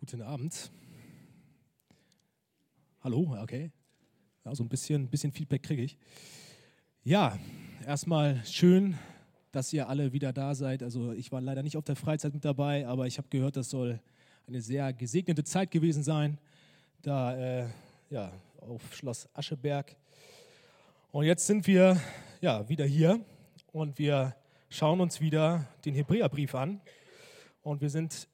Guten Abend. Hallo, okay. Ja, so ein bisschen, bisschen Feedback kriege ich. Ja, erstmal schön, dass ihr alle wieder da seid. Also ich war leider nicht auf der Freizeit mit dabei, aber ich habe gehört, das soll eine sehr gesegnete Zeit gewesen sein, da äh, ja, auf Schloss Ascheberg. Und jetzt sind wir ja, wieder hier und wir schauen uns wieder den Hebräerbrief an. Und wir sind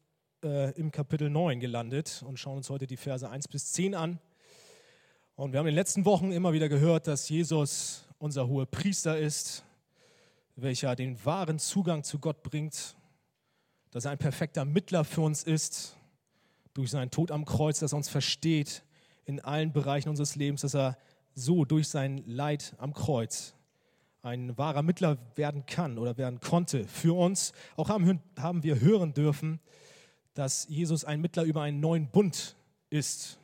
äh, im Kapitel 9 gelandet und schauen uns heute die Verse 1 bis 10 an. Und wir haben in den letzten Wochen immer wieder gehört, dass Jesus unser hoher Priester ist, welcher den wahren Zugang zu Gott bringt, dass er ein perfekter Mittler für uns ist, durch seinen Tod am Kreuz, dass er uns versteht in allen Bereichen unseres Lebens, dass er so durch sein Leid am Kreuz ein wahrer Mittler werden kann oder werden konnte für uns. Auch haben, haben wir hören dürfen, dass Jesus ein Mittler über einen neuen Bund ist.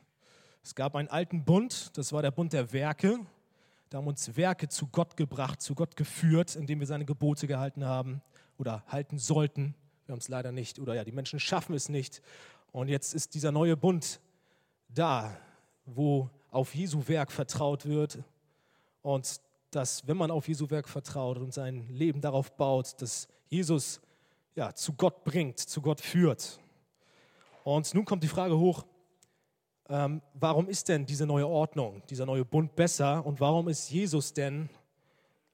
Es gab einen alten Bund, das war der Bund der Werke. Da haben uns Werke zu Gott gebracht, zu Gott geführt, indem wir seine Gebote gehalten haben oder halten sollten. Wir haben es leider nicht oder ja, die Menschen schaffen es nicht. Und jetzt ist dieser neue Bund da, wo auf Jesu Werk vertraut wird und dass, wenn man auf Jesu Werk vertraut und sein Leben darauf baut, dass Jesus ja, zu Gott bringt, zu Gott führt. Und nun kommt die Frage hoch, ähm, warum ist denn diese neue Ordnung, dieser neue Bund besser und warum ist Jesus denn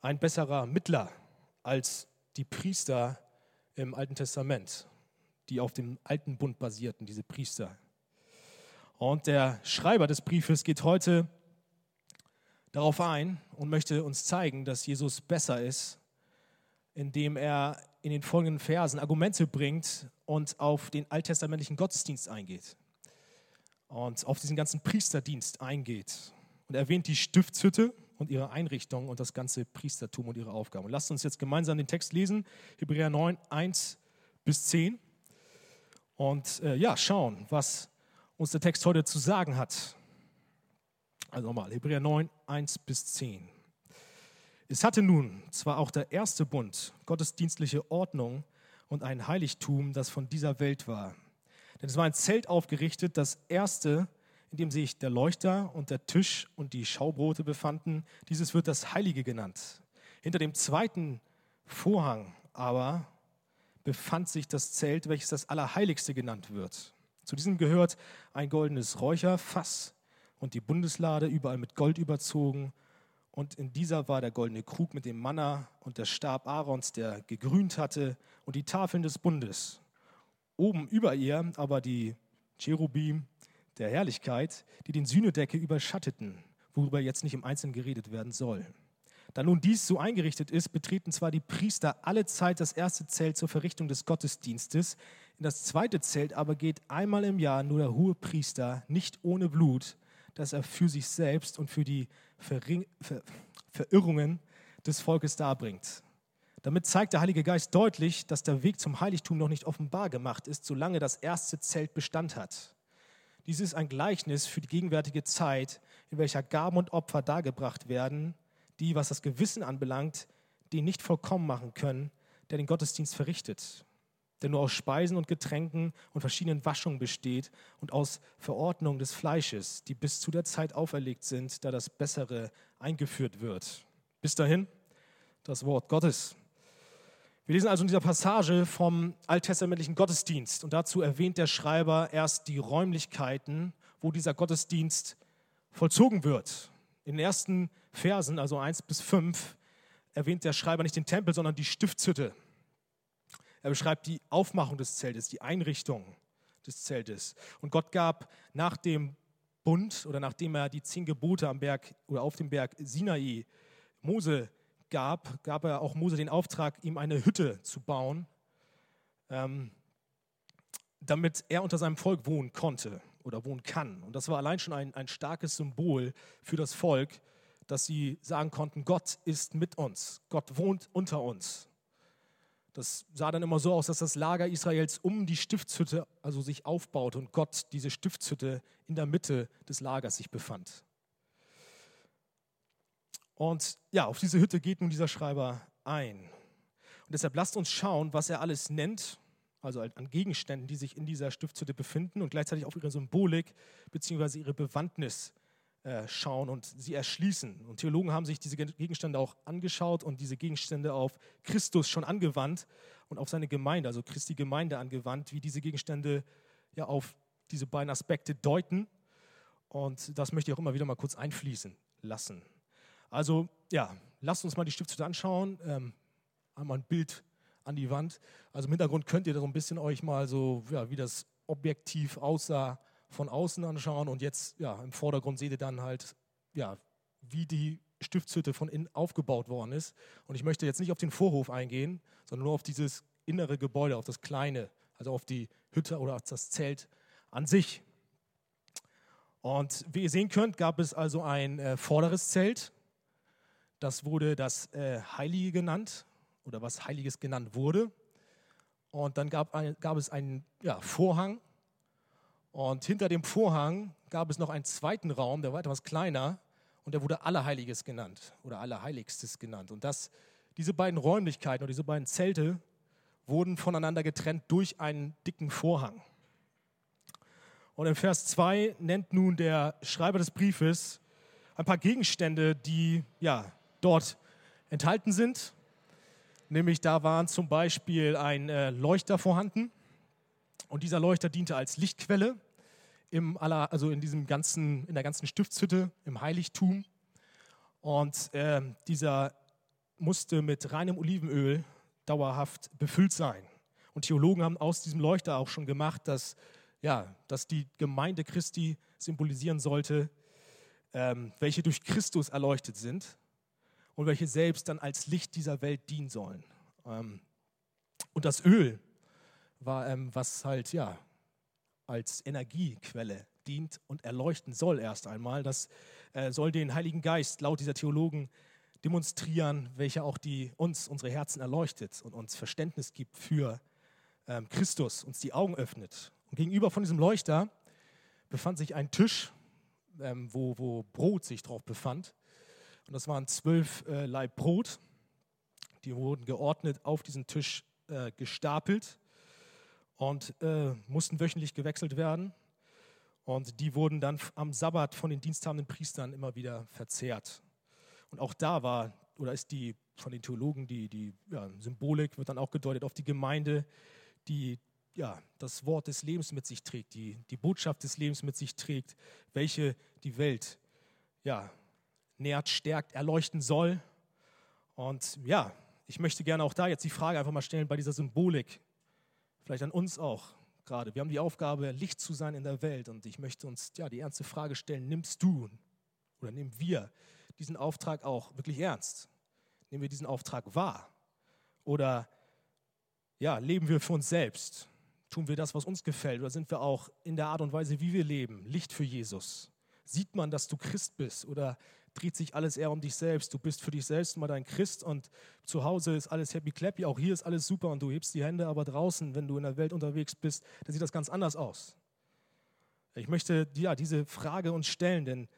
ein besserer Mittler als die Priester im Alten Testament, die auf dem alten Bund basierten, diese Priester? Und der Schreiber des Briefes geht heute darauf ein und möchte uns zeigen, dass Jesus besser ist, indem er in den folgenden Versen Argumente bringt und auf den alttestamentlichen Gottesdienst eingeht und auf diesen ganzen Priesterdienst eingeht und erwähnt die Stiftshütte und ihre Einrichtung und das ganze Priestertum und ihre Aufgaben. Und lasst uns jetzt gemeinsam den Text lesen, Hebräer 9, 1 bis 10 und äh, ja, schauen, was uns der Text heute zu sagen hat. Also nochmal, Hebräer 9, 1 bis 10. Es hatte nun zwar auch der erste Bund gottesdienstliche Ordnung und ein Heiligtum, das von dieser Welt war. Denn es war ein Zelt aufgerichtet, das erste, in dem sich der Leuchter und der Tisch und die Schaubrote befanden. Dieses wird das Heilige genannt. Hinter dem zweiten Vorhang aber befand sich das Zelt, welches das Allerheiligste genannt wird. Zu diesem gehört ein goldenes Räucherfass und die Bundeslade überall mit Gold überzogen und in dieser war der goldene Krug mit dem Manna und der Stab Aarons, der gegrünt hatte, und die Tafeln des Bundes. Oben über ihr aber die Cherubim der Herrlichkeit, die den Sühnedecke überschatteten, worüber jetzt nicht im Einzelnen geredet werden soll. Da nun dies so eingerichtet ist, betreten zwar die Priester alle Zeit das erste Zelt zur Verrichtung des Gottesdienstes, in das zweite Zelt aber geht einmal im Jahr nur der hohe Priester, nicht ohne Blut, dass er für sich selbst und für die Verring Ver Verirrungen des Volkes darbringt. Damit zeigt der Heilige Geist deutlich, dass der Weg zum Heiligtum noch nicht offenbar gemacht ist, solange das erste Zelt Bestand hat. Dies ist ein Gleichnis für die gegenwärtige Zeit, in welcher Gaben und Opfer dargebracht werden, die, was das Gewissen anbelangt, den nicht vollkommen machen können, der den Gottesdienst verrichtet der nur aus Speisen und Getränken und verschiedenen Waschungen besteht und aus Verordnung des Fleisches, die bis zu der Zeit auferlegt sind, da das Bessere eingeführt wird. Bis dahin das Wort Gottes. Wir lesen also in dieser Passage vom alttestamentlichen Gottesdienst und dazu erwähnt der Schreiber erst die Räumlichkeiten, wo dieser Gottesdienst vollzogen wird. In den ersten Versen, also 1 bis 5, erwähnt der Schreiber nicht den Tempel, sondern die Stiftshütte. Er beschreibt die Aufmachung des Zeltes, die Einrichtung des Zeltes. Und Gott gab nach dem Bund oder nachdem er die zehn Gebote am Berg oder auf dem Berg Sinai Mose gab, gab er auch Mose den Auftrag, ihm eine Hütte zu bauen, ähm, damit er unter seinem Volk wohnen konnte oder wohnen kann. Und das war allein schon ein, ein starkes Symbol für das Volk, dass sie sagen konnten, Gott ist mit uns, Gott wohnt unter uns. Das sah dann immer so aus, dass das Lager Israels um die Stiftshütte also sich aufbaute und Gott diese Stiftshütte in der Mitte des Lagers sich befand. Und ja, auf diese Hütte geht nun dieser Schreiber ein. Und deshalb lasst uns schauen, was er alles nennt also an Gegenständen, die sich in dieser Stiftshütte befinden und gleichzeitig auf ihre Symbolik bzw. ihre Bewandtnis schauen und sie erschließen. Und Theologen haben sich diese Gegenstände auch angeschaut und diese Gegenstände auf Christus schon angewandt und auf seine Gemeinde, also Christi Gemeinde angewandt, wie diese Gegenstände ja auf diese beiden Aspekte deuten. Und das möchte ich auch immer wieder mal kurz einfließen lassen. Also ja, lasst uns mal die Stiftshütte anschauen. Ähm, einmal ein Bild an die Wand. Also im Hintergrund könnt ihr da so ein bisschen euch mal so, ja, wie das objektiv aussah, von außen anschauen. Und jetzt, ja, im Vordergrund seht ihr dann halt, ja, wie die Stiftshütte von innen aufgebaut worden ist. Und ich möchte jetzt nicht auf den Vorhof eingehen, sondern nur auf dieses innere Gebäude, auf das kleine, also auf die Hütte oder auf das Zelt an sich. Und wie ihr sehen könnt, gab es also ein äh, vorderes Zelt. Das wurde das äh, Heilige genannt oder was Heiliges genannt wurde. Und dann gab, ein, gab es einen ja, Vorhang. Und hinter dem Vorhang gab es noch einen zweiten Raum, der war etwas kleiner und der wurde Allerheiliges genannt oder Allerheiligstes genannt. Und das, diese beiden Räumlichkeiten oder diese beiden Zelte wurden voneinander getrennt durch einen dicken Vorhang. Und im Vers 2 nennt nun der Schreiber des Briefes ein paar Gegenstände, die ja, dort enthalten sind Nämlich da waren zum Beispiel ein äh, Leuchter vorhanden und dieser Leuchter diente als Lichtquelle im aller, also in, diesem ganzen, in der ganzen Stiftshütte, im Heiligtum. Und äh, dieser musste mit reinem Olivenöl dauerhaft befüllt sein. Und Theologen haben aus diesem Leuchter auch schon gemacht, dass, ja, dass die Gemeinde Christi symbolisieren sollte, ähm, welche durch Christus erleuchtet sind und welche selbst dann als Licht dieser Welt dienen sollen. Ähm, und das Öl war, ähm, was halt ja als Energiequelle dient und erleuchten soll erst einmal. Das äh, soll den Heiligen Geist laut dieser Theologen demonstrieren, welcher auch die, uns, unsere Herzen erleuchtet und uns Verständnis gibt für ähm, Christus, uns die Augen öffnet. Und gegenüber von diesem Leuchter befand sich ein Tisch, ähm, wo, wo Brot sich drauf befand. Und das waren zwölf äh, Laib Brot. Die wurden geordnet auf diesen Tisch äh, gestapelt und äh, mussten wöchentlich gewechselt werden. Und die wurden dann am Sabbat von den diensthabenden Priestern immer wieder verzehrt. Und auch da war, oder ist die von den Theologen, die, die ja, Symbolik wird dann auch gedeutet auf die Gemeinde, die ja, das Wort des Lebens mit sich trägt, die, die Botschaft des Lebens mit sich trägt, welche die Welt ja, nährt, stärkt, erleuchten soll. Und ja, ich möchte gerne auch da jetzt die Frage einfach mal stellen bei dieser Symbolik, vielleicht an uns auch gerade. Wir haben die Aufgabe, Licht zu sein in der Welt und ich möchte uns ja die ernste Frage stellen, nimmst du oder nehmen wir diesen Auftrag auch wirklich ernst? Nehmen wir diesen Auftrag wahr? Oder ja, leben wir für uns selbst? Tun wir das, was uns gefällt? Oder sind wir auch in der Art und Weise, wie wir leben, Licht für Jesus? Sieht man, dass du Christ bist? Oder dreht sich alles eher um dich selbst. Du bist für dich selbst mal dein Christ und zu Hause ist alles happy clappy, auch hier ist alles super und du hebst die Hände, aber draußen, wenn du in der Welt unterwegs bist, dann sieht das ganz anders aus. Ich möchte ja, diese Frage uns stellen, denn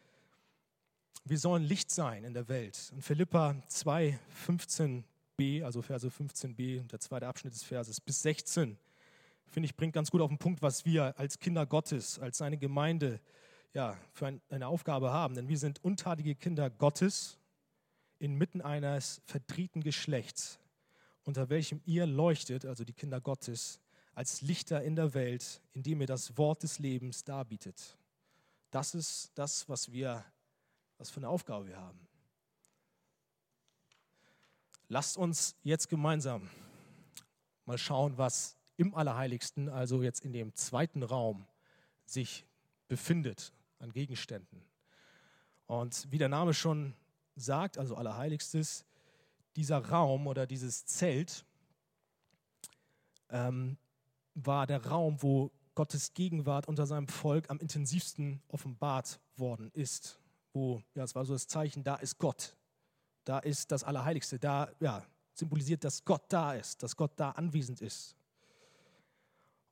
wir sollen Licht sein in der Welt. In Philippa 2, 15b, also Verse 15b, der zweite Abschnitt des Verses, bis 16, finde ich, bringt ganz gut auf den Punkt, was wir als Kinder Gottes, als seine Gemeinde ja, für ein, eine Aufgabe haben. Denn wir sind untatige Kinder Gottes inmitten eines verdriehten Geschlechts, unter welchem ihr leuchtet, also die Kinder Gottes, als Lichter in der Welt, indem ihr das Wort des Lebens darbietet. Das ist das, was wir, was für eine Aufgabe wir haben. Lasst uns jetzt gemeinsam mal schauen, was im Allerheiligsten, also jetzt in dem zweiten Raum, sich befindet an Gegenständen. Und wie der Name schon sagt, also Allerheiligstes, dieser Raum oder dieses Zelt ähm, war der Raum, wo Gottes Gegenwart unter seinem Volk am intensivsten offenbart worden ist. Wo, ja, es war so das Zeichen, da ist Gott, da ist das Allerheiligste, da ja, symbolisiert, dass Gott da ist, dass Gott da anwesend ist.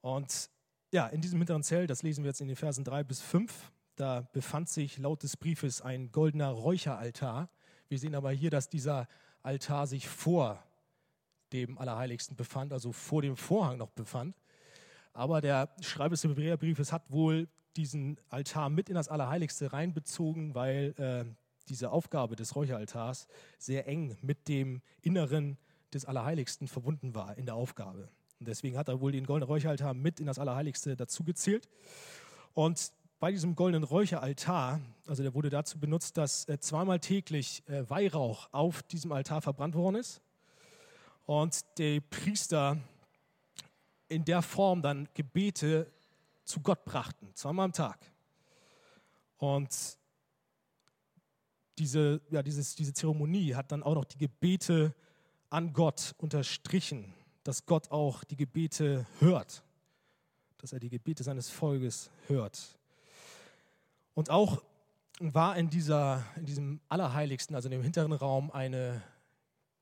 Und ja, in diesem hinteren Zelt, das lesen wir jetzt in den Versen 3 bis 5, da befand sich laut des Briefes ein goldener Räucheraltar. Wir sehen aber hier, dass dieser Altar sich vor dem Allerheiligsten befand, also vor dem Vorhang noch befand. Aber der Schreiber des Hebräerbriefes hat wohl diesen Altar mit in das Allerheiligste reinbezogen, weil äh, diese Aufgabe des Räucheraltars sehr eng mit dem Inneren des Allerheiligsten verbunden war in der Aufgabe. Und deswegen hat er wohl den goldenen Räucheraltar mit in das Allerheiligste dazu gezählt. Und bei diesem goldenen Räucheraltar, also der wurde dazu benutzt, dass äh, zweimal täglich äh, Weihrauch auf diesem Altar verbrannt worden ist und die Priester in der Form dann Gebete zu Gott brachten, zweimal am Tag. Und diese, ja, dieses, diese Zeremonie hat dann auch noch die Gebete an Gott unterstrichen, dass Gott auch die Gebete hört, dass er die Gebete seines Volkes hört. Und auch war in, dieser, in diesem Allerheiligsten, also in dem hinteren Raum, eine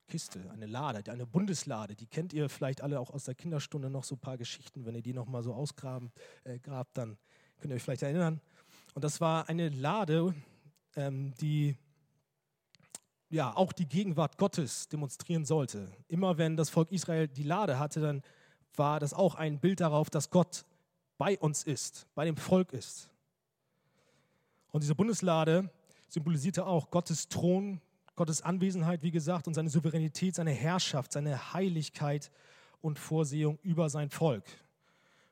Kiste, eine Lade, eine Bundeslade. Die kennt ihr vielleicht alle auch aus der Kinderstunde noch so ein paar Geschichten. Wenn ihr die noch mal so ausgraben, äh, grabt, dann könnt ihr euch vielleicht erinnern. Und das war eine Lade, ähm, die ja auch die Gegenwart Gottes demonstrieren sollte. Immer wenn das Volk Israel die Lade hatte, dann war das auch ein Bild darauf, dass Gott bei uns ist, bei dem Volk ist. Und diese Bundeslade symbolisierte auch Gottes Thron, Gottes Anwesenheit, wie gesagt, und seine Souveränität, seine Herrschaft, seine Heiligkeit und Vorsehung über sein Volk.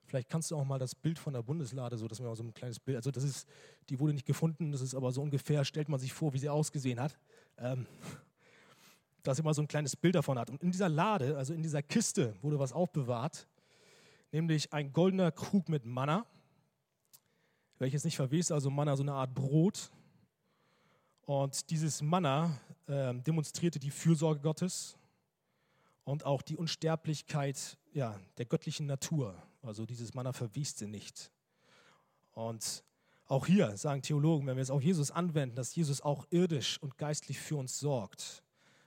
Vielleicht kannst du auch mal das Bild von der Bundeslade, so dass mal so ein kleines Bild, also das ist, die wurde nicht gefunden, das ist aber so ungefähr, stellt man sich vor, wie sie ausgesehen hat. Ähm, dass ihr mal so ein kleines Bild davon hat. Und in dieser Lade, also in dieser Kiste, wurde was aufbewahrt, nämlich ein goldener Krug mit Manna, welches nicht verwest, also Manna, so eine Art Brot, und dieses Manna äh, demonstrierte die Fürsorge Gottes und auch die Unsterblichkeit ja, der göttlichen Natur. Also dieses Manna verweste nicht. Und auch hier sagen Theologen, wenn wir es auf Jesus anwenden, dass Jesus auch irdisch und geistlich für uns sorgt,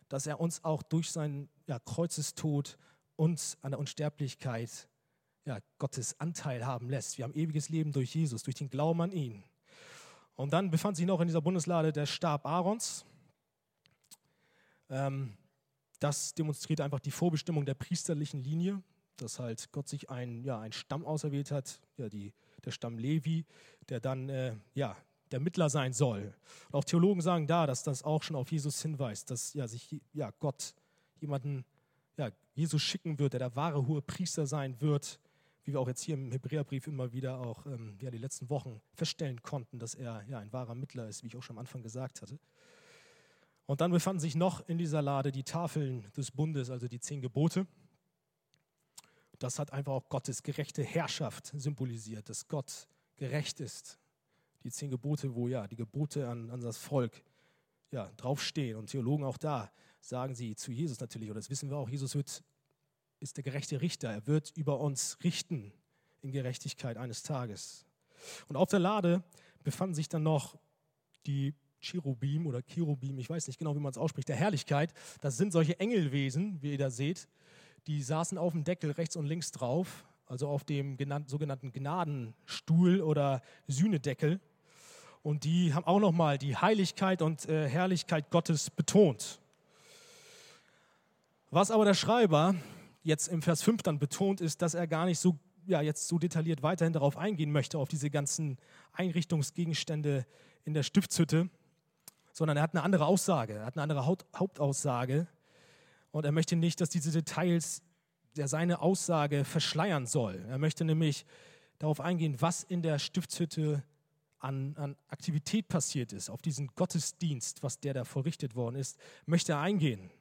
dass er uns auch durch seinen ja, Kreuzestod uns an der Unsterblichkeit ja, Gottes Anteil haben lässt. Wir haben ewiges Leben durch Jesus, durch den Glauben an ihn. Und dann befand sich noch in dieser Bundeslade der Stab Aarons. Ähm, das demonstriert einfach die Vorbestimmung der priesterlichen Linie, dass halt Gott sich ein, ja, einen Stamm auserwählt hat, ja, die, der Stamm Levi, der dann äh, ja, der Mittler sein soll. Und auch Theologen sagen da, dass das auch schon auf Jesus hinweist, dass ja, sich ja, Gott jemanden, ja, Jesus schicken wird, der der wahre hohe Priester sein wird, wie wir auch jetzt hier im Hebräerbrief immer wieder auch ähm, ja, die letzten Wochen feststellen konnten, dass er ja, ein wahrer Mittler ist, wie ich auch schon am Anfang gesagt hatte. Und dann befanden sich noch in dieser Lade die Tafeln des Bundes, also die zehn Gebote. Das hat einfach auch Gottes gerechte Herrschaft symbolisiert, dass Gott gerecht ist. Die zehn Gebote, wo ja die Gebote an, an das Volk ja, draufstehen. Und Theologen auch da sagen sie zu Jesus natürlich, oder das wissen wir auch, Jesus wird ist der gerechte Richter. Er wird über uns richten in Gerechtigkeit eines Tages. Und auf der Lade befanden sich dann noch die Cherubim oder Cherubim, ich weiß nicht genau, wie man es ausspricht, der Herrlichkeit. Das sind solche Engelwesen, wie ihr da seht. Die saßen auf dem Deckel rechts und links drauf, also auf dem genannt, sogenannten Gnadenstuhl oder Sühnedeckel. Und die haben auch nochmal die Heiligkeit und äh, Herrlichkeit Gottes betont. Was aber der Schreiber jetzt im Vers 5 dann betont, ist, dass er gar nicht so, ja, jetzt so detailliert weiterhin darauf eingehen möchte, auf diese ganzen Einrichtungsgegenstände in der Stiftshütte, sondern er hat eine andere Aussage, er hat eine andere Hauptaussage und er möchte nicht, dass diese Details der seine Aussage verschleiern soll. Er möchte nämlich darauf eingehen, was in der Stiftshütte an, an, Aktivität passiert ist, auf diesen Gottesdienst, was der da verrichtet worden ist, möchte er eingehen.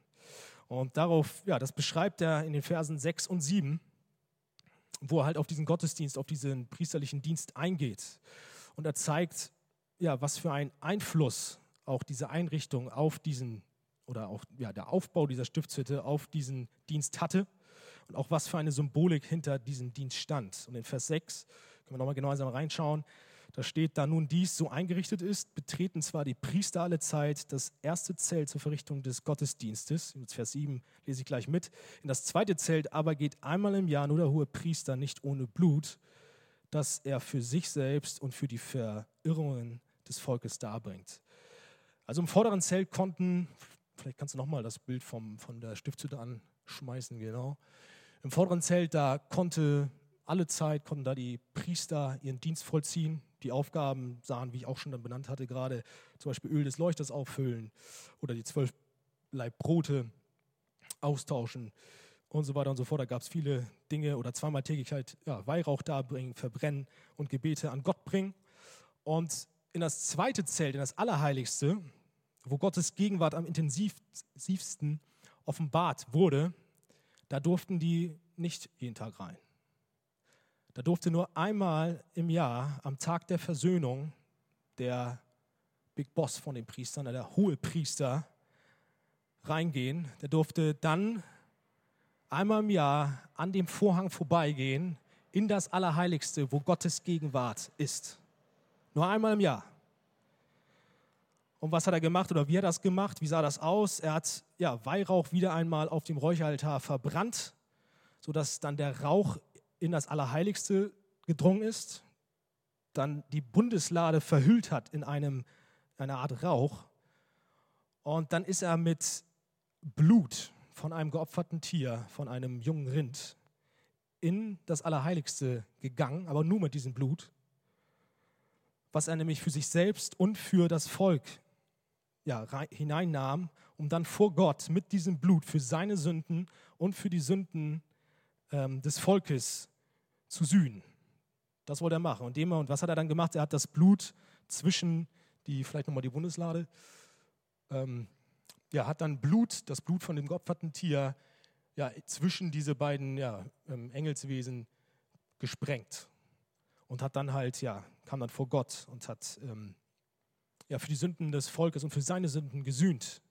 Und darauf, ja, das beschreibt er in den Versen 6 und 7, wo er halt auf diesen Gottesdienst, auf diesen priesterlichen Dienst eingeht. Und er zeigt, ja, was für einen Einfluss auch diese Einrichtung auf diesen, oder auch ja, der Aufbau dieser Stiftshütte auf diesen Dienst hatte und auch was für eine Symbolik hinter diesem Dienst stand. Und in Vers 6 können wir nochmal gemeinsam reinschauen. Da steht, da nun dies so eingerichtet ist, betreten zwar die Priester alle Zeit das erste Zelt zur Verrichtung des Gottesdienstes. Vers 7 lese ich gleich mit. In das zweite Zelt aber geht einmal im Jahr nur der hohe Priester nicht ohne Blut, das er für sich selbst und für die Verirrungen des Volkes darbringt. Also im vorderen Zelt konnten, vielleicht kannst du nochmal das Bild vom, von der Stiftshütte schmeißen, genau. Im vorderen Zelt, da konnte alle Zeit, konnten da die Priester ihren Dienst vollziehen. Die Aufgaben sahen, wie ich auch schon dann benannt hatte, gerade zum Beispiel Öl des Leuchters auffüllen oder die zwölf Leib Brote austauschen und so weiter und so fort. Da gab es viele Dinge oder zweimal täglich halt ja, Weihrauch darbringen, verbrennen und Gebete an Gott bringen. Und in das zweite Zelt, in das Allerheiligste, wo Gottes Gegenwart am intensivsten offenbart wurde, da durften die nicht jeden Tag rein. Da durfte nur einmal im Jahr, am Tag der Versöhnung, der Big Boss von den Priestern, der hohe Priester, reingehen. Der durfte dann einmal im Jahr an dem Vorhang vorbeigehen in das Allerheiligste, wo Gottes Gegenwart ist. Nur einmal im Jahr. Und was hat er gemacht oder wie hat er das gemacht? Wie sah das aus? Er hat ja, Weihrauch wieder einmal auf dem Räucheraltar verbrannt, sodass dann der Rauch in das Allerheiligste gedrungen ist, dann die Bundeslade verhüllt hat in einem, einer Art Rauch. Und dann ist er mit Blut von einem geopferten Tier, von einem jungen Rind, in das Allerheiligste gegangen, aber nur mit diesem Blut, was er nämlich für sich selbst und für das Volk ja, hineinnahm, um dann vor Gott mit diesem Blut für seine Sünden und für die Sünden ähm, des Volkes zu sühnen. Das wollte er machen. Und, dem, und was hat er dann gemacht? Er hat das Blut zwischen die, vielleicht nochmal die Bundeslade, ähm, ja, hat dann Blut, das Blut von dem geopferten Tier, ja, zwischen diese beiden ja, ähm, Engelswesen gesprengt. Und hat dann halt, ja, kam dann vor Gott und hat ähm, ja, für die Sünden des Volkes und für seine Sünden gesühnt.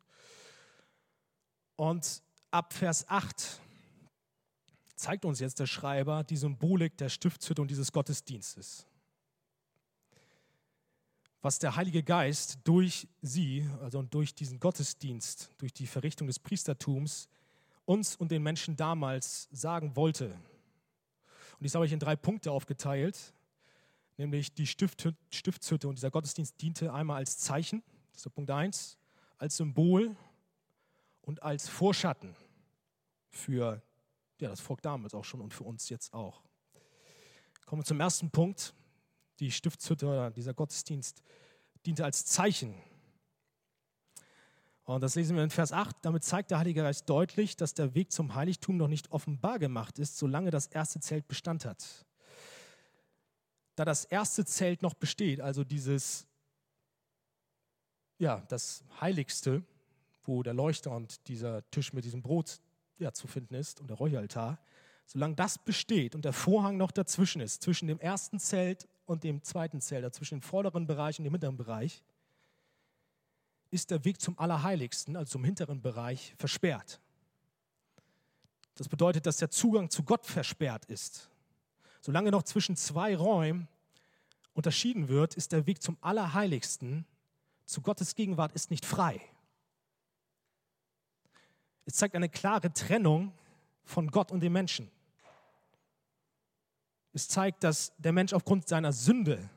Und ab Vers 8 zeigt uns jetzt der Schreiber die Symbolik der Stiftshütte und dieses Gottesdienstes was der Heilige Geist durch sie, also durch diesen Gottesdienst, durch die Verrichtung des Priestertums, uns und den Menschen damals sagen wollte. Und dies habe ich in drei Punkte aufgeteilt, nämlich die Stiftshütte und dieser Gottesdienst diente einmal als Zeichen, das ist Punkt 1, als Symbol und als Vorschatten für ja, das Volk damals auch schon und für uns jetzt auch. Kommen wir zum ersten Punkt, die Stiftshütte oder dieser Gottesdienst diente als Zeichen. Und das lesen wir in Vers 8. Damit zeigt der Heilige Geist deutlich, dass der Weg zum Heiligtum noch nicht offenbar gemacht ist, solange das erste Zelt Bestand hat. Da das erste Zelt noch besteht, also dieses, ja, das Heiligste, wo der Leuchter und dieser Tisch mit diesem Brot ja, zu finden ist und der Räucheraltar, solange das besteht und der Vorhang noch dazwischen ist, zwischen dem ersten Zelt und dem zweiten Zelt, also zwischen dem vorderen Bereich und dem hinteren Bereich, ist der Weg zum Allerheiligsten, also zum hinteren Bereich, versperrt. Das bedeutet, dass der Zugang zu Gott versperrt ist. Solange noch zwischen zwei Räumen unterschieden wird, ist der Weg zum Allerheiligsten, zu Gottes Gegenwart, ist nicht frei. Es zeigt eine klare Trennung von Gott und dem Menschen. Es zeigt, dass der Mensch aufgrund seiner Sünde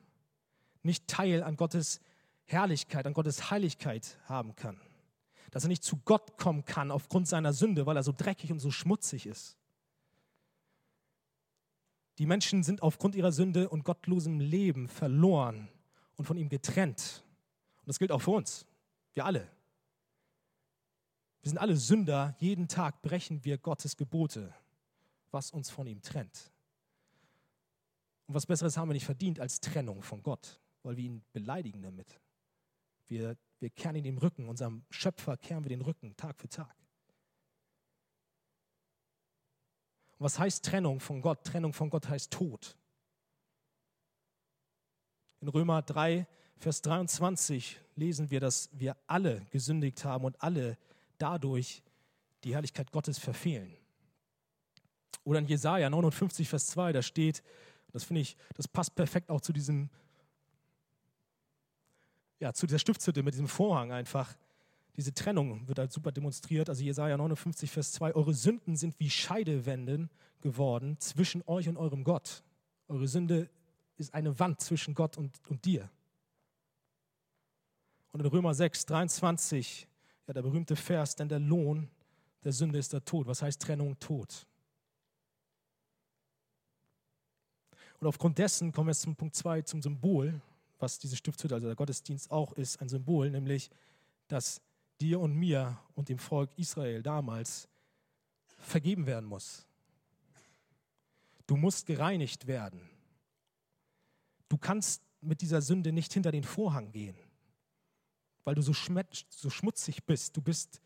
nicht Teil an Gottes Herrlichkeit, an Gottes Heiligkeit haben kann. Dass er nicht zu Gott kommen kann aufgrund seiner Sünde, weil er so dreckig und so schmutzig ist. Die Menschen sind aufgrund ihrer Sünde und gottlosem Leben verloren und von ihm getrennt. Und das gilt auch für uns. Wir alle. Wir sind alle Sünder. Jeden Tag brechen wir Gottes Gebote, was uns von ihm trennt. Und was Besseres haben wir nicht verdient als Trennung von Gott, weil wir ihn beleidigen damit. Wir, wir kehren ihn den Rücken, unserem Schöpfer kehren wir den Rücken Tag für Tag. Und was heißt Trennung von Gott? Trennung von Gott heißt Tod. In Römer 3, Vers 23 lesen wir, dass wir alle gesündigt haben und alle dadurch die Herrlichkeit Gottes verfehlen. Oder in Jesaja 59, Vers 2, da steht, das finde ich, das passt perfekt auch zu diesem, ja, zu dieser Stiftshütte mit diesem Vorhang einfach. Diese Trennung wird halt super demonstriert. Also Jesaja 59, Vers 2, eure Sünden sind wie Scheidewänden geworden zwischen euch und eurem Gott. Eure Sünde ist eine Wand zwischen Gott und, und dir. Und in Römer 6, 23, ja, der berühmte Vers, denn der Lohn der Sünde ist der Tod. Was heißt Trennung? Tod. Und aufgrund dessen kommen wir jetzt zum Punkt 2, zum Symbol, was diese Stiftshütte, also der Gottesdienst auch ist, ein Symbol, nämlich, dass dir und mir und dem Volk Israel damals vergeben werden muss. Du musst gereinigt werden. Du kannst mit dieser Sünde nicht hinter den Vorhang gehen, weil du so, so schmutzig bist. Du bist,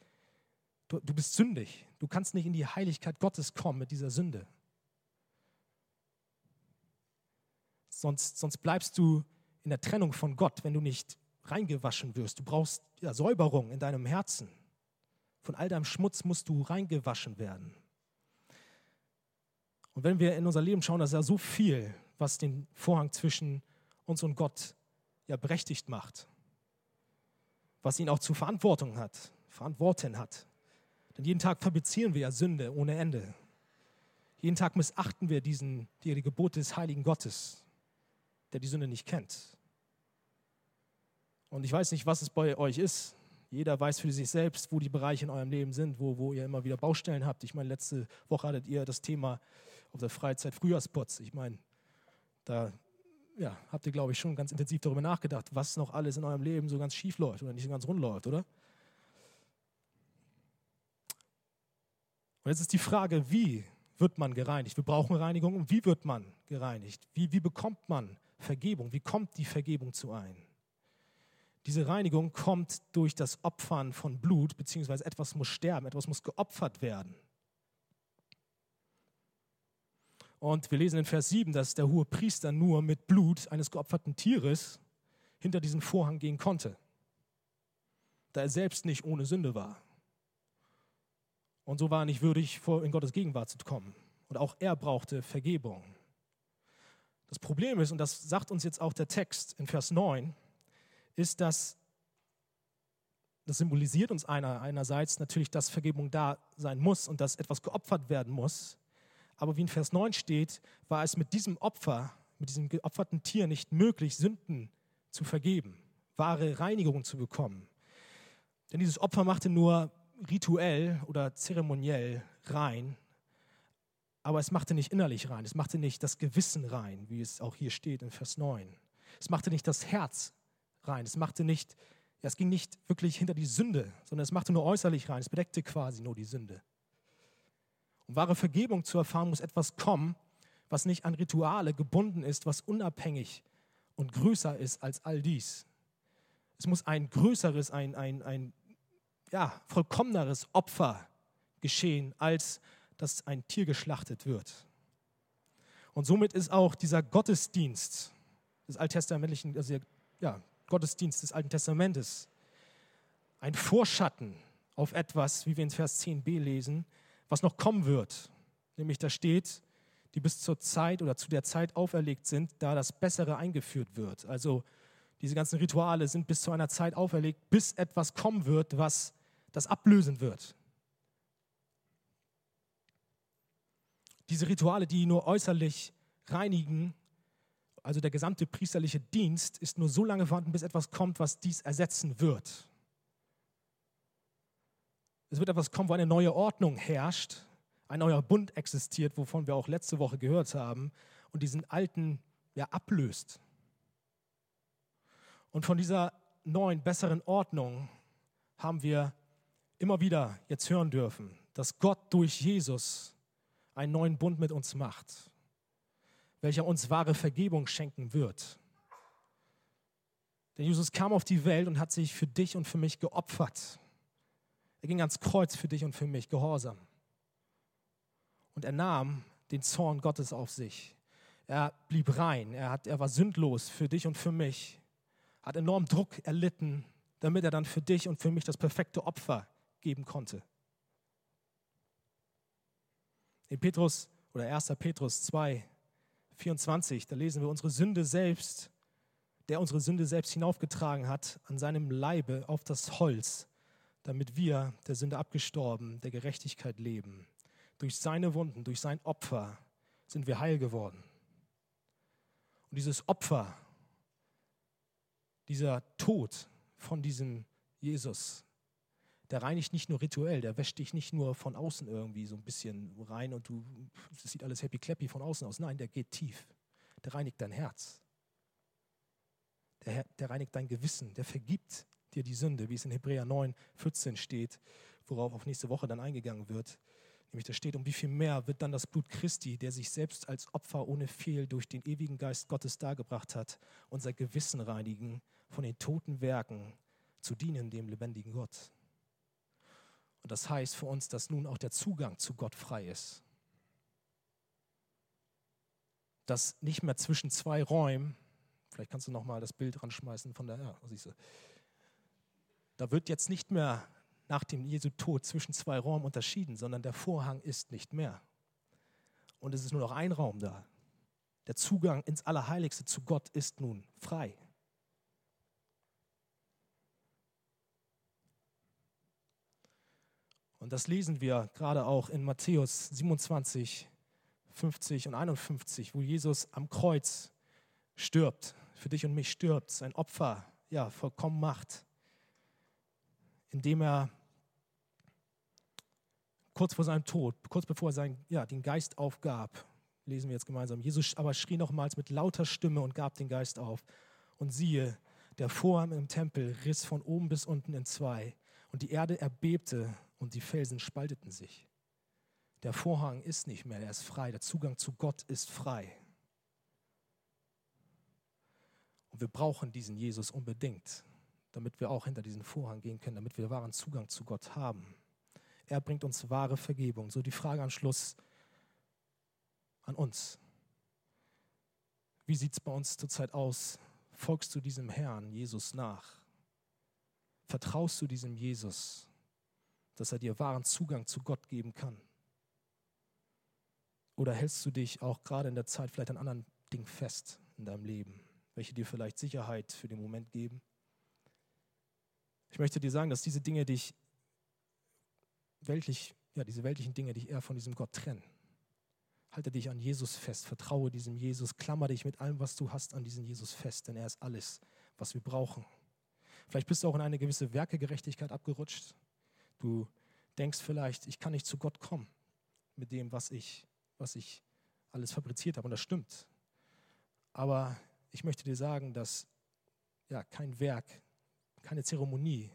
du, du bist sündig. Du kannst nicht in die Heiligkeit Gottes kommen mit dieser Sünde. Sonst, sonst bleibst du in der Trennung von Gott, wenn du nicht reingewaschen wirst. Du brauchst ja, Säuberung in deinem Herzen. Von all deinem Schmutz musst du reingewaschen werden. Und wenn wir in unser Leben schauen, da ist ja so viel, was den Vorhang zwischen uns und Gott ja berechtigt macht. Was ihn auch zu Verantwortung hat, verantworten hat. Denn jeden Tag fabrizieren wir ja Sünde ohne Ende. Jeden Tag missachten wir diesen, die, Gebote des heiligen Gottes, der die Sünde nicht kennt. Und ich weiß nicht, was es bei euch ist. Jeder weiß für sich selbst, wo die Bereiche in eurem Leben sind, wo, wo ihr immer wieder Baustellen habt. Ich meine, letzte Woche hattet ihr das Thema auf der Freizeit Frühjahrsputz. Ich meine, da ja, habt ihr, glaube ich, schon ganz intensiv darüber nachgedacht, was noch alles in eurem Leben so ganz schief läuft oder nicht so ganz rund läuft, oder? Und jetzt ist die Frage, wie wird man gereinigt? Wir brauchen Reinigung und wie wird man gereinigt? Wie, wie bekommt man Vergebung? Wie kommt die Vergebung zu ein? Diese Reinigung kommt durch das Opfern von Blut, beziehungsweise etwas muss sterben, etwas muss geopfert werden. Und wir lesen in Vers 7, dass der hohe Priester nur mit Blut eines geopferten Tieres hinter diesen Vorhang gehen konnte, da er selbst nicht ohne Sünde war. Und so war er nicht würdig, in Gottes Gegenwart zu kommen. Und auch er brauchte Vergebung. Das Problem ist, und das sagt uns jetzt auch der Text in Vers 9, ist, dass das symbolisiert uns einer, einerseits natürlich, dass Vergebung da sein muss und dass etwas geopfert werden muss. Aber wie in Vers 9 steht, war es mit diesem Opfer, mit diesem geopferten Tier nicht möglich, Sünden zu vergeben, wahre Reinigung zu bekommen. Denn dieses Opfer machte nur rituell oder zeremoniell rein, aber es machte nicht innerlich rein, es machte nicht das Gewissen rein, wie es auch hier steht in Vers 9. Es machte nicht das Herz rein, es machte nicht, es ging nicht wirklich hinter die Sünde, sondern es machte nur äußerlich rein, es bedeckte quasi nur die Sünde. Um wahre Vergebung zu erfahren, muss etwas kommen, was nicht an Rituale gebunden ist, was unabhängig und größer ist als all dies. Es muss ein größeres, ein, ein, ein ja, vollkommeneres Opfer geschehen, als dass ein Tier geschlachtet wird. Und somit ist auch dieser Gottesdienst des alttestamentlichen, also der ja, Gottesdienst des Alten Testamentes ein Vorschatten auf etwas, wie wir in Vers 10b lesen, was noch kommen wird. Nämlich da steht, die bis zur Zeit oder zu der Zeit auferlegt sind, da das Bessere eingeführt wird. Also diese ganzen Rituale sind bis zu einer Zeit auferlegt, bis etwas kommen wird, was das ablösen wird. Diese Rituale, die nur äußerlich reinigen, also der gesamte priesterliche Dienst, ist nur so lange vorhanden, bis etwas kommt, was dies ersetzen wird. Es wird etwas kommen, wo eine neue Ordnung herrscht, ein neuer Bund existiert, wovon wir auch letzte Woche gehört haben, und diesen alten ja ablöst. Und von dieser neuen, besseren Ordnung haben wir immer wieder jetzt hören dürfen, dass Gott durch Jesus einen neuen Bund mit uns macht, welcher uns wahre Vergebung schenken wird. Denn Jesus kam auf die Welt und hat sich für dich und für mich geopfert. Er ging ans Kreuz für dich und für mich, gehorsam. Und er nahm den Zorn Gottes auf sich. Er blieb rein, er, hat, er war sündlos für dich und für mich, hat enorm Druck erlitten, damit er dann für dich und für mich das perfekte Opfer geben konnte. In Petrus oder 1. Petrus 2, 24, da lesen wir unsere Sünde selbst, der unsere Sünde selbst hinaufgetragen hat, an seinem Leibe auf das Holz, damit wir der Sünde abgestorben, der Gerechtigkeit leben. Durch seine Wunden, durch sein Opfer sind wir heil geworden. Und dieses Opfer, dieser Tod von diesem Jesus, der reinigt nicht nur rituell, der wäscht dich nicht nur von außen irgendwie so ein bisschen rein und du, das sieht alles happy clappy von außen aus. Nein, der geht tief. Der reinigt dein Herz. Der, der reinigt dein Gewissen. Der vergibt dir die Sünde, wie es in Hebräer 9, 14 steht, worauf auf nächste Woche dann eingegangen wird. Nämlich da steht, um wie viel mehr wird dann das Blut Christi, der sich selbst als Opfer ohne Fehl durch den ewigen Geist Gottes dargebracht hat, unser Gewissen reinigen von den toten Werken zu dienen dem lebendigen Gott. Und das heißt für uns, dass nun auch der Zugang zu Gott frei ist. Dass nicht mehr zwischen zwei Räumen, vielleicht kannst du noch mal das Bild ranschmeißen von der, ja, siehst du, da wird jetzt nicht mehr nach dem Jesu Tod zwischen zwei Räumen unterschieden, sondern der Vorhang ist nicht mehr. Und es ist nur noch ein Raum da. Der Zugang ins Allerheiligste zu Gott ist nun frei. Und das lesen wir gerade auch in Matthäus 27, 50 und 51, wo Jesus am Kreuz stirbt, für dich und mich stirbt, sein Opfer ja vollkommen macht, indem er kurz vor seinem Tod, kurz bevor er sein, ja, den Geist aufgab, lesen wir jetzt gemeinsam. Jesus aber schrie nochmals mit lauter Stimme und gab den Geist auf. Und siehe, der Vorhang im Tempel riss von oben bis unten in zwei. Und die Erde erbebte und die Felsen spalteten sich. Der Vorhang ist nicht mehr, er ist frei. Der Zugang zu Gott ist frei. Und wir brauchen diesen Jesus unbedingt, damit wir auch hinter diesen Vorhang gehen können, damit wir wahren Zugang zu Gott haben. Er bringt uns wahre Vergebung. So die Frage am Schluss an uns. Wie sieht es bei uns zurzeit aus? Folgst du diesem Herrn, Jesus, nach? Vertraust du diesem Jesus, dass er dir wahren Zugang zu Gott geben kann? Oder hältst du dich auch gerade in der Zeit vielleicht an anderen Dingen fest in deinem Leben, welche dir vielleicht Sicherheit für den Moment geben? Ich möchte dir sagen, dass diese Dinge dich weltlich, ja, diese weltlichen Dinge dich eher von diesem Gott trennen. Halte dich an Jesus fest, vertraue diesem Jesus, klammer dich mit allem, was du hast, an diesen Jesus fest, denn er ist alles, was wir brauchen. Vielleicht bist du auch in eine gewisse Werkegerechtigkeit abgerutscht. Du denkst vielleicht, ich kann nicht zu Gott kommen mit dem, was ich, was ich alles fabriziert habe. Und das stimmt. Aber ich möchte dir sagen, dass ja, kein Werk, keine Zeremonie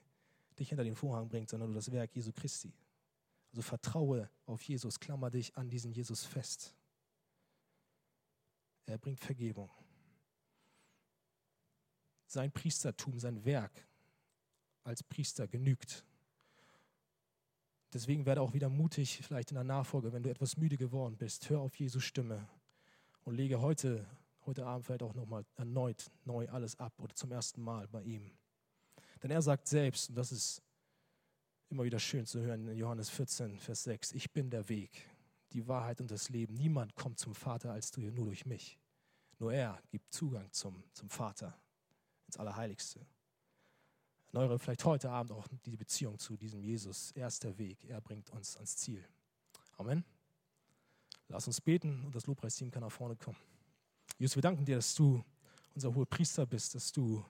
dich hinter den Vorhang bringt, sondern nur das Werk Jesu Christi. Also vertraue auf Jesus, klammer dich an diesen Jesus fest. Er bringt Vergebung. Sein Priestertum, sein Werk als Priester genügt. Deswegen werde auch wieder mutig, vielleicht in der Nachfolge, wenn du etwas müde geworden bist. Hör auf Jesus Stimme und lege heute, heute Abend vielleicht auch nochmal erneut neu alles ab oder zum ersten Mal bei ihm. Denn er sagt selbst, und das ist immer wieder schön zu hören in Johannes 14, Vers 6. Ich bin der Weg, die Wahrheit und das Leben. Niemand kommt zum Vater als du, nur durch mich. Nur er gibt Zugang zum, zum Vater, ins Allerheiligste. Erneuere vielleicht heute Abend auch die Beziehung zu diesem Jesus. Er ist der Weg, er bringt uns ans Ziel. Amen. Lass uns beten und das Lobpreisteam kann nach vorne kommen. Jesus, wir danken dir, dass du unser hoher Priester bist, dass du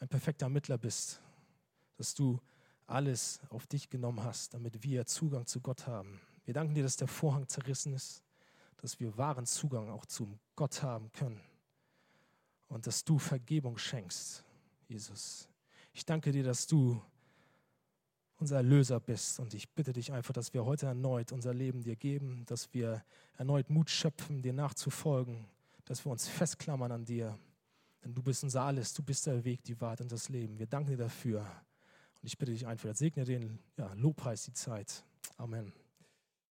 ein perfekter Mittler bist, dass du alles auf dich genommen hast, damit wir Zugang zu Gott haben. Wir danken dir, dass der Vorhang zerrissen ist, dass wir wahren Zugang auch zum Gott haben können und dass du Vergebung schenkst, Jesus. Ich danke dir, dass du unser Erlöser bist und ich bitte dich einfach, dass wir heute erneut unser Leben dir geben, dass wir erneut Mut schöpfen, dir nachzufolgen, dass wir uns festklammern an dir, denn du bist unser Alles, du bist der Weg, die Wahrheit und das Leben. Wir danken dir dafür. Und ich bitte dich einfach, segne den ja, Lobpreis, die Zeit. Amen.